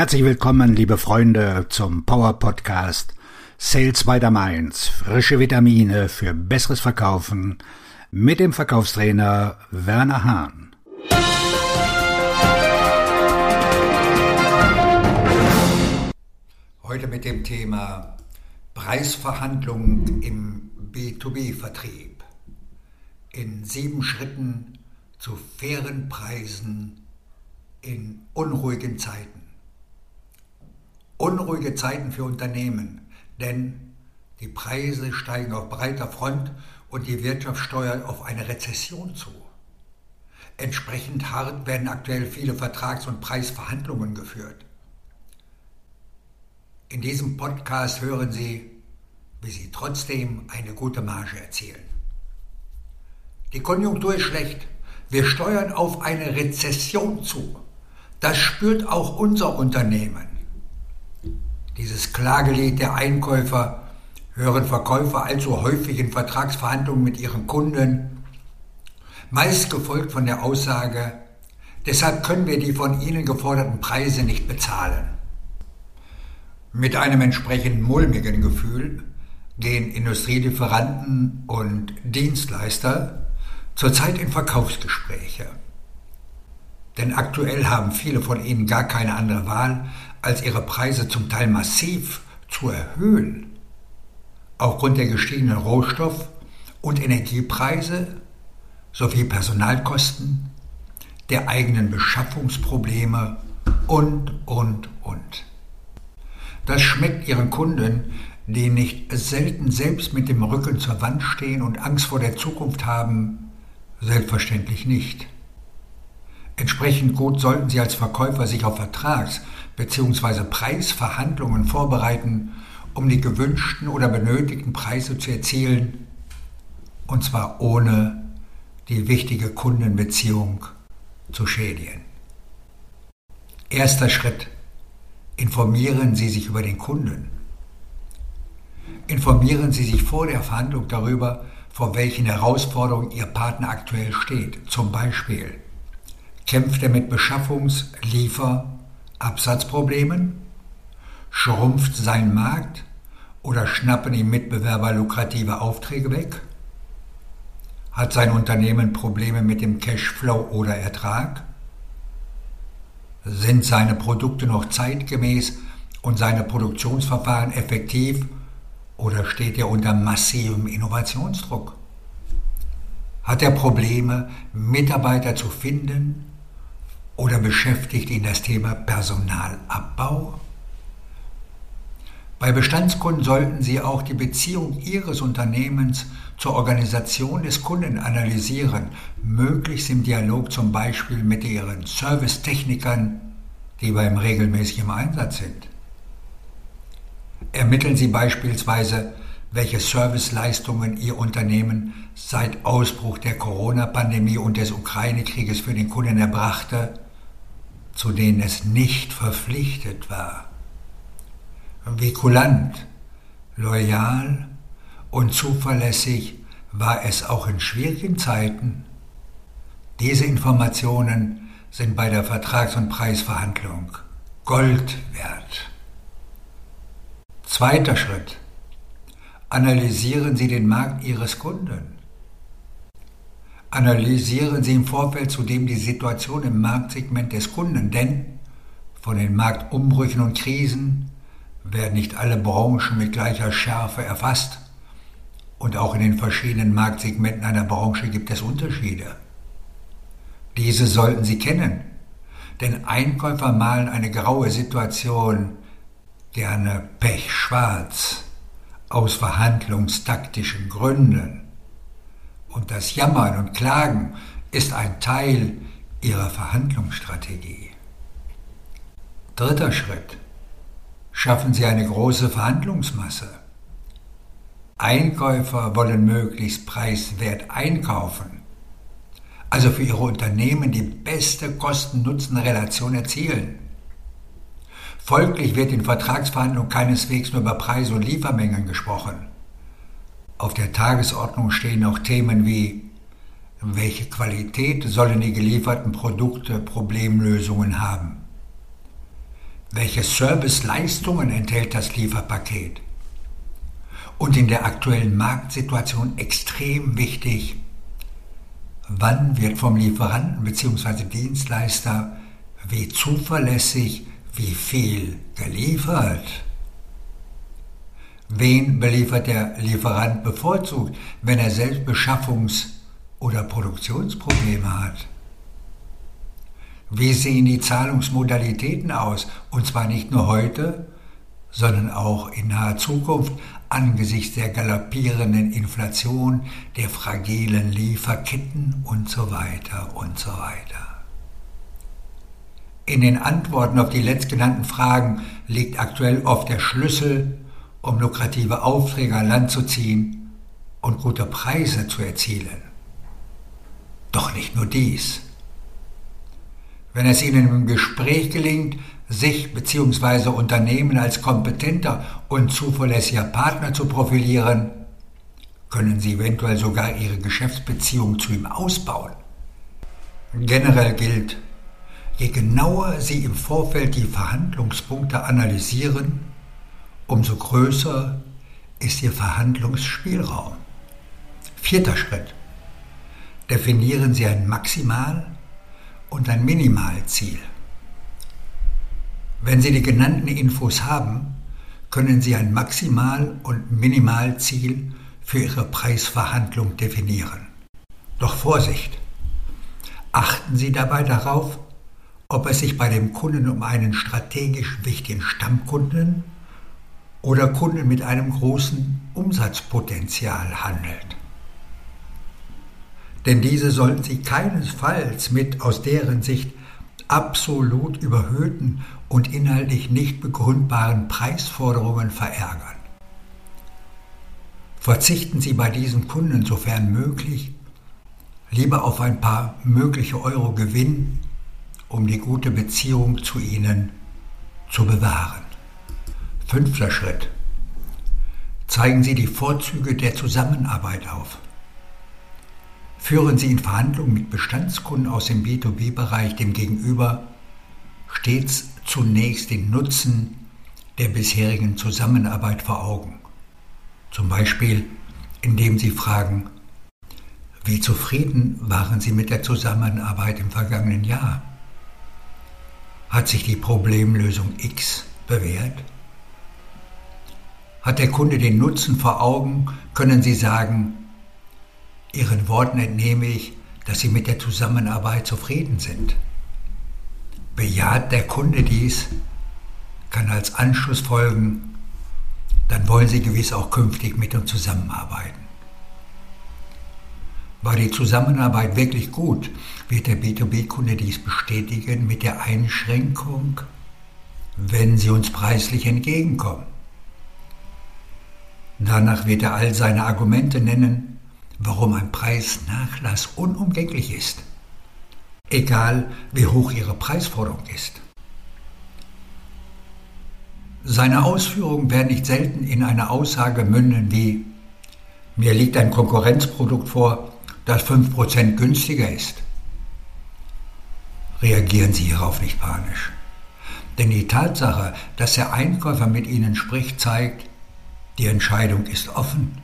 Herzlich willkommen, liebe Freunde, zum Power Podcast Sales by the Mainz. Frische Vitamine für besseres Verkaufen mit dem Verkaufstrainer Werner Hahn. Heute mit dem Thema Preisverhandlungen im B2B-Vertrieb. In sieben Schritten zu fairen Preisen in unruhigen Zeiten. Unruhige Zeiten für Unternehmen, denn die Preise steigen auf breiter Front und die Wirtschaft steuert auf eine Rezession zu. Entsprechend hart werden aktuell viele Vertrags- und Preisverhandlungen geführt. In diesem Podcast hören Sie, wie Sie trotzdem eine gute Marge erzielen. Die Konjunktur ist schlecht. Wir steuern auf eine Rezession zu. Das spürt auch unser Unternehmen. Dieses Klagelied der Einkäufer hören Verkäufer allzu häufig in Vertragsverhandlungen mit ihren Kunden, meist gefolgt von der Aussage, deshalb können wir die von ihnen geforderten Preise nicht bezahlen. Mit einem entsprechend mulmigen Gefühl gehen Industrielieferanten und Dienstleister zurzeit in Verkaufsgespräche. Denn aktuell haben viele von ihnen gar keine andere Wahl, als ihre Preise zum Teil massiv zu erhöhen. Aufgrund der gestiegenen Rohstoff- und Energiepreise sowie Personalkosten, der eigenen Beschaffungsprobleme und, und, und. Das schmeckt ihren Kunden, die nicht selten selbst mit dem Rücken zur Wand stehen und Angst vor der Zukunft haben, selbstverständlich nicht. Entsprechend gut sollten Sie als Verkäufer sich auf Vertrags- bzw. Preisverhandlungen vorbereiten, um die gewünschten oder benötigten Preise zu erzielen, und zwar ohne die wichtige Kundenbeziehung zu schädigen. Erster Schritt. Informieren Sie sich über den Kunden. Informieren Sie sich vor der Verhandlung darüber, vor welchen Herausforderungen Ihr Partner aktuell steht. Zum Beispiel Kämpft er mit Beschaffungs-, Liefer-, Absatzproblemen? Schrumpft sein Markt oder schnappen ihm Mitbewerber lukrative Aufträge weg? Hat sein Unternehmen Probleme mit dem Cashflow oder Ertrag? Sind seine Produkte noch zeitgemäß und seine Produktionsverfahren effektiv oder steht er unter massivem Innovationsdruck? Hat er Probleme, Mitarbeiter zu finden oder beschäftigt ihn das Thema Personalabbau? Bei Bestandskunden sollten Sie auch die Beziehung Ihres Unternehmens zur Organisation des Kunden analysieren, möglichst im Dialog zum Beispiel mit Ihren Servicetechnikern, die beim regelmäßigen Einsatz sind. Ermitteln Sie beispielsweise, welche Serviceleistungen Ihr Unternehmen seit Ausbruch der Corona-Pandemie und des Ukraine-Krieges für den Kunden erbrachte zu denen es nicht verpflichtet war. Wie kulant, loyal und zuverlässig war es auch in schwierigen Zeiten. Diese Informationen sind bei der Vertrags- und Preisverhandlung Gold wert. Zweiter Schritt. Analysieren Sie den Markt Ihres Kunden. Analysieren Sie im Vorfeld zudem die Situation im Marktsegment des Kunden, denn von den Marktumbrüchen und Krisen werden nicht alle Branchen mit gleicher Schärfe erfasst. Und auch in den verschiedenen Marktsegmenten einer Branche gibt es Unterschiede. Diese sollten Sie kennen, denn Einkäufer malen eine graue Situation gerne pechschwarz aus verhandlungstaktischen Gründen und das Jammern und Klagen ist ein Teil ihrer Verhandlungsstrategie. Dritter Schritt. Schaffen Sie eine große Verhandlungsmasse. Einkäufer wollen möglichst preiswert einkaufen, also für ihre Unternehmen die beste Kosten-Nutzen-Relation erzielen. Folglich wird in Vertragsverhandlungen keineswegs nur über Preise und Liefermengen gesprochen. Auf der Tagesordnung stehen auch Themen wie welche Qualität sollen die gelieferten Produkte Problemlösungen haben? Welche Serviceleistungen enthält das Lieferpaket? Und in der aktuellen Marktsituation extrem wichtig, wann wird vom Lieferanten bzw. Dienstleister wie zuverlässig, wie viel geliefert? Wen beliefert der Lieferant bevorzugt, wenn er selbst Beschaffungs- oder Produktionsprobleme hat? Wie sehen die Zahlungsmodalitäten aus? Und zwar nicht nur heute, sondern auch in naher Zukunft angesichts der galoppierenden Inflation, der fragilen Lieferketten und so weiter und so weiter. In den Antworten auf die letztgenannten Fragen liegt aktuell oft der Schlüssel, um lukrative Aufträge an Land zu ziehen und gute Preise zu erzielen. Doch nicht nur dies. Wenn es Ihnen im Gespräch gelingt, sich bzw. Unternehmen als kompetenter und zuverlässiger Partner zu profilieren, können Sie eventuell sogar Ihre Geschäftsbeziehung zu ihm ausbauen. Generell gilt, je genauer Sie im Vorfeld die Verhandlungspunkte analysieren, umso größer ist Ihr Verhandlungsspielraum. Vierter Schritt. Definieren Sie ein Maximal- und ein Minimalziel. Wenn Sie die genannten Infos haben, können Sie ein Maximal- und Minimalziel für Ihre Preisverhandlung definieren. Doch Vorsicht! Achten Sie dabei darauf, ob es sich bei dem Kunden um einen strategisch wichtigen Stammkunden oder Kunden mit einem großen Umsatzpotenzial handelt. Denn diese sollten Sie keinesfalls mit aus deren Sicht absolut überhöhten und inhaltlich nicht begründbaren Preisforderungen verärgern. Verzichten Sie bei diesen Kunden sofern möglich lieber auf ein paar mögliche Euro Gewinn, um die gute Beziehung zu ihnen zu bewahren. Fünfter Schritt. Zeigen Sie die Vorzüge der Zusammenarbeit auf. Führen Sie in Verhandlungen mit Bestandskunden aus dem B2B-Bereich dem Gegenüber stets zunächst den Nutzen der bisherigen Zusammenarbeit vor Augen. Zum Beispiel, indem Sie fragen, wie zufrieden waren Sie mit der Zusammenarbeit im vergangenen Jahr? Hat sich die Problemlösung X bewährt? Hat der Kunde den Nutzen vor Augen, können Sie sagen, Ihren Worten entnehme ich, dass Sie mit der Zusammenarbeit zufrieden sind. Bejaht der Kunde dies, kann als Anschluss folgen, dann wollen Sie gewiss auch künftig mit uns zusammenarbeiten. War die Zusammenarbeit wirklich gut, wird der B2B-Kunde dies bestätigen mit der Einschränkung, wenn Sie uns preislich entgegenkommen. Danach wird er all seine Argumente nennen, warum ein Preisnachlass unumgänglich ist, egal wie hoch Ihre Preisforderung ist. Seine Ausführungen werden nicht selten in eine Aussage münden wie mir liegt ein Konkurrenzprodukt vor, das 5% günstiger ist. Reagieren Sie hierauf nicht panisch. Denn die Tatsache, dass der Einkäufer mit Ihnen spricht, zeigt, die Entscheidung ist offen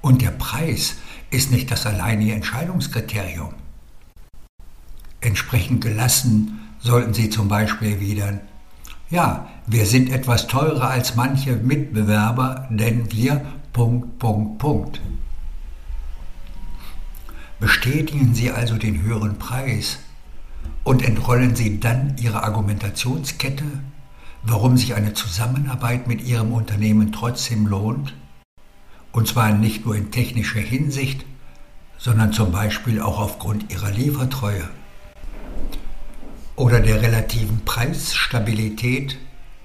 und der Preis ist nicht das alleinige Entscheidungskriterium. Entsprechend gelassen sollten Sie zum Beispiel erwidern, ja, wir sind etwas teurer als manche Mitbewerber, denn wir Punkt, Punkt, Punkt. Bestätigen Sie also den höheren Preis und entrollen Sie dann Ihre Argumentationskette, warum sich eine Zusammenarbeit mit Ihrem Unternehmen trotzdem lohnt und zwar nicht nur in technischer Hinsicht, sondern zum Beispiel auch aufgrund ihrer Liefertreue oder der relativen Preisstabilität,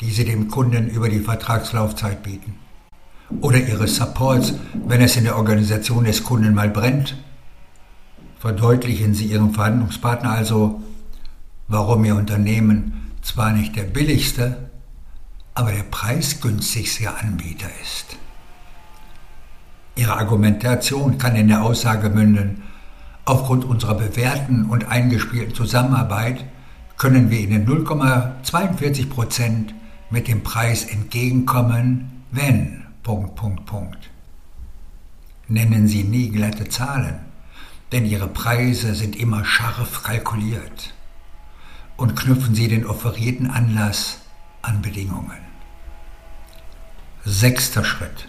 die sie dem Kunden über die Vertragslaufzeit bieten. Oder ihres Supports, wenn es in der Organisation des Kunden mal brennt. Verdeutlichen Sie Ihrem Verhandlungspartner also, warum Ihr Unternehmen zwar nicht der billigste, aber der preisgünstigste Anbieter ist. Ihre Argumentation kann in der Aussage münden, aufgrund unserer bewährten und eingespielten Zusammenarbeit können wir Ihnen 0,42 Prozent mit dem Preis entgegenkommen, wenn. Punkt, Punkt, Punkt. Nennen Sie nie glatte Zahlen, denn Ihre Preise sind immer scharf kalkuliert. Und knüpfen Sie den offerierten Anlass an Bedingungen. Sechster Schritt.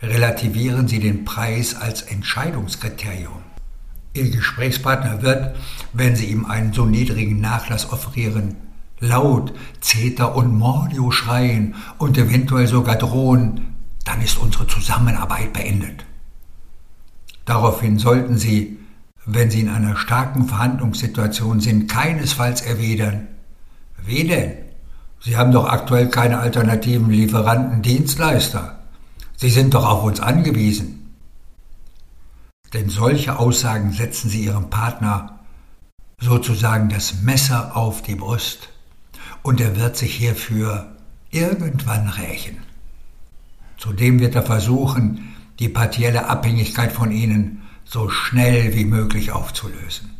Relativieren Sie den Preis als Entscheidungskriterium. Ihr Gesprächspartner wird, wenn Sie ihm einen so niedrigen Nachlass offerieren, laut Zeter und Mordio schreien und eventuell sogar drohen, dann ist unsere Zusammenarbeit beendet. Daraufhin sollten Sie, wenn Sie in einer starken Verhandlungssituation sind, keinesfalls erwidern. Wie denn? Sie haben doch aktuell keine alternativen Lieferanten, Dienstleister. Sie sind doch auf uns angewiesen. Denn solche Aussagen setzen sie ihrem Partner sozusagen das Messer auf die Brust und er wird sich hierfür irgendwann rächen. Zudem wird er versuchen, die partielle Abhängigkeit von ihnen so schnell wie möglich aufzulösen.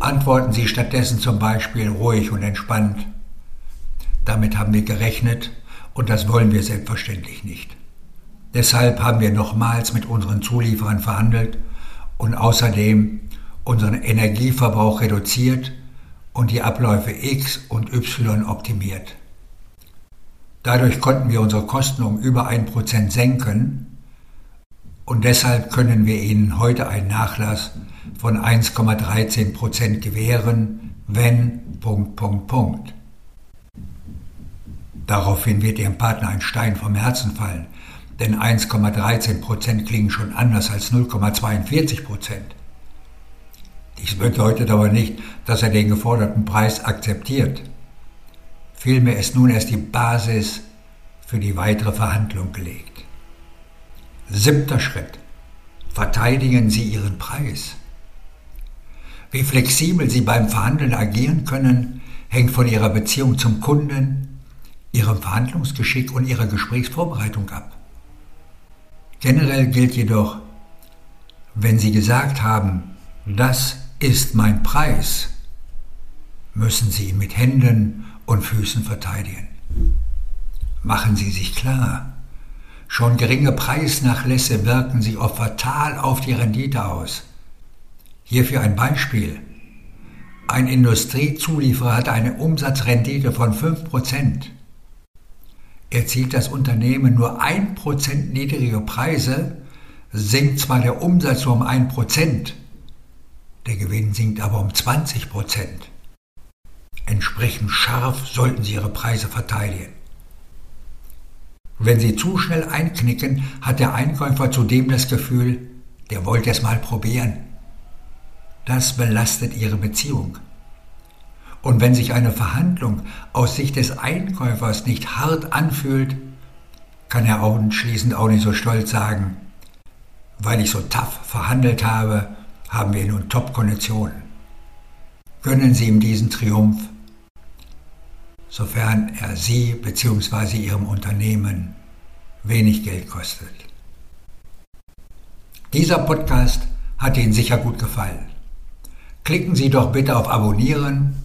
Antworten Sie stattdessen zum Beispiel ruhig und entspannt. Damit haben wir gerechnet und das wollen wir selbstverständlich nicht. Deshalb haben wir nochmals mit unseren Zulieferern verhandelt und außerdem unseren Energieverbrauch reduziert und die Abläufe X und Y optimiert. Dadurch konnten wir unsere Kosten um über ein Prozent senken und deshalb können wir Ihnen heute einen Nachlass von 1,13 Prozent gewähren, wenn. Daraufhin wird Ihrem Partner ein Stein vom Herzen fallen, denn 1,13 Prozent klingen schon anders als 0,42 Prozent. Dies bedeutet aber nicht, dass er den geforderten Preis akzeptiert. Vielmehr ist nun erst die Basis für die weitere Verhandlung gelegt. Siebter Schritt. Verteidigen Sie Ihren Preis. Wie flexibel Sie beim Verhandeln agieren können, hängt von Ihrer Beziehung zum Kunden, Ihrem Verhandlungsgeschick und Ihrer Gesprächsvorbereitung ab. Generell gilt jedoch, wenn Sie gesagt haben, das ist mein Preis, müssen Sie ihn mit Händen und Füßen verteidigen. Machen Sie sich klar, schon geringe Preisnachlässe wirken sich oft fatal auf die Rendite aus. Hierfür ein Beispiel. Ein Industriezulieferer hat eine Umsatzrendite von 5% erzielt das Unternehmen nur 1% niedrige Preise, sinkt zwar der Umsatz um 1%, der Gewinn sinkt aber um 20%. Entsprechend scharf sollten Sie Ihre Preise verteidigen. Wenn Sie zu schnell einknicken, hat der Einkäufer zudem das Gefühl, der wollte es mal probieren. Das belastet Ihre Beziehung. Und wenn sich eine Verhandlung aus Sicht des Einkäufers nicht hart anfühlt, kann er anschließend auch nicht so stolz sagen, weil ich so tough verhandelt habe, haben wir nun Top-Konditionen. Gönnen Sie ihm diesen Triumph, sofern er Sie bzw. Ihrem Unternehmen wenig Geld kostet. Dieser Podcast hat Ihnen sicher gut gefallen. Klicken Sie doch bitte auf Abonnieren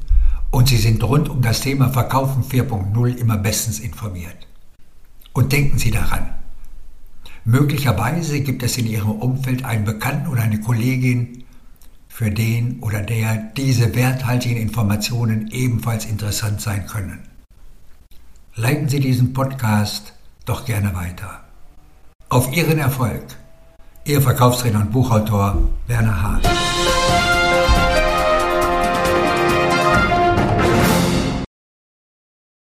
und Sie sind rund um das Thema Verkaufen 4.0 immer bestens informiert. Und denken Sie daran, möglicherweise gibt es in Ihrem Umfeld einen Bekannten oder eine Kollegin, für den oder der diese werthaltigen Informationen ebenfalls interessant sein können. Leiten Sie diesen Podcast doch gerne weiter. Auf Ihren Erfolg. Ihr Verkaufstrainer und Buchautor Werner Hahn.